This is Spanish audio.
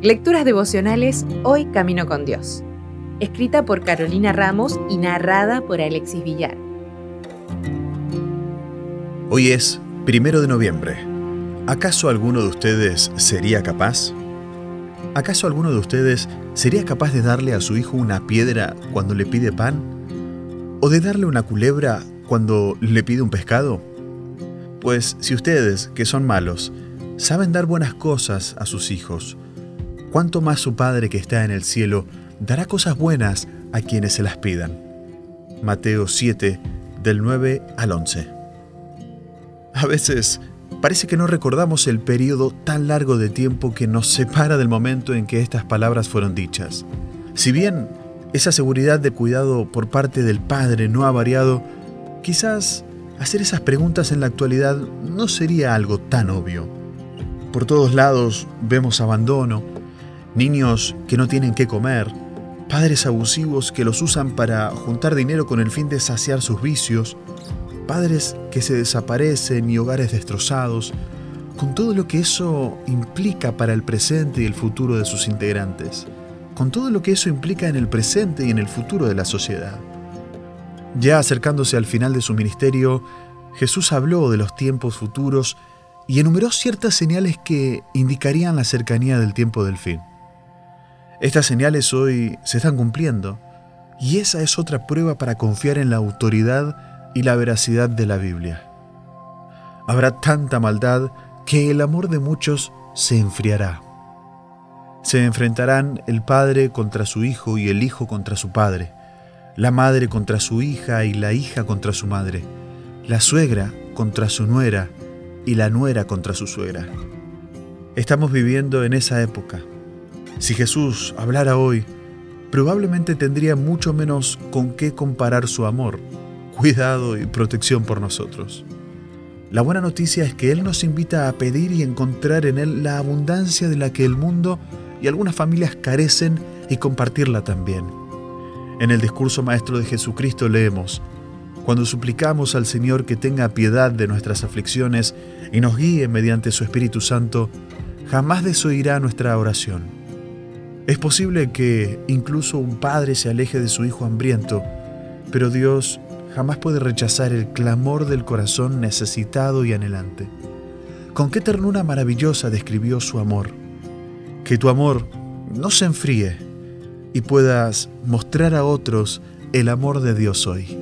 Lecturas devocionales Hoy Camino con Dios. Escrita por Carolina Ramos y narrada por Alexis Villar. Hoy es primero de noviembre. ¿Acaso alguno de ustedes sería capaz? ¿Acaso alguno de ustedes sería capaz de darle a su hijo una piedra cuando le pide pan? ¿O de darle una culebra cuando le pide un pescado? Pues si ustedes, que son malos, saben dar buenas cosas a sus hijos, cuánto más su Padre que está en el cielo dará cosas buenas a quienes se las pidan. Mateo 7, del 9 al 11. A veces parece que no recordamos el periodo tan largo de tiempo que nos separa del momento en que estas palabras fueron dichas. Si bien esa seguridad de cuidado por parte del Padre no ha variado, quizás hacer esas preguntas en la actualidad no sería algo tan obvio. Por todos lados vemos abandono, niños que no tienen qué comer, padres abusivos que los usan para juntar dinero con el fin de saciar sus vicios, padres que se desaparecen y hogares destrozados, con todo lo que eso implica para el presente y el futuro de sus integrantes, con todo lo que eso implica en el presente y en el futuro de la sociedad. Ya acercándose al final de su ministerio, Jesús habló de los tiempos futuros y enumeró ciertas señales que indicarían la cercanía del tiempo del fin. Estas señales hoy se están cumpliendo y esa es otra prueba para confiar en la autoridad y la veracidad de la Biblia. Habrá tanta maldad que el amor de muchos se enfriará. Se enfrentarán el padre contra su hijo y el hijo contra su padre, la madre contra su hija y la hija contra su madre, la suegra contra su nuera y la nuera contra su suegra. Estamos viviendo en esa época si Jesús hablara hoy, probablemente tendría mucho menos con qué comparar su amor, cuidado y protección por nosotros. La buena noticia es que Él nos invita a pedir y encontrar en Él la abundancia de la que el mundo y algunas familias carecen y compartirla también. En el discurso maestro de Jesucristo leemos, cuando suplicamos al Señor que tenga piedad de nuestras aflicciones y nos guíe mediante su Espíritu Santo, jamás desoirá nuestra oración. Es posible que incluso un padre se aleje de su hijo hambriento, pero Dios jamás puede rechazar el clamor del corazón necesitado y anhelante. Con qué ternura maravillosa describió su amor. Que tu amor no se enfríe y puedas mostrar a otros el amor de Dios hoy.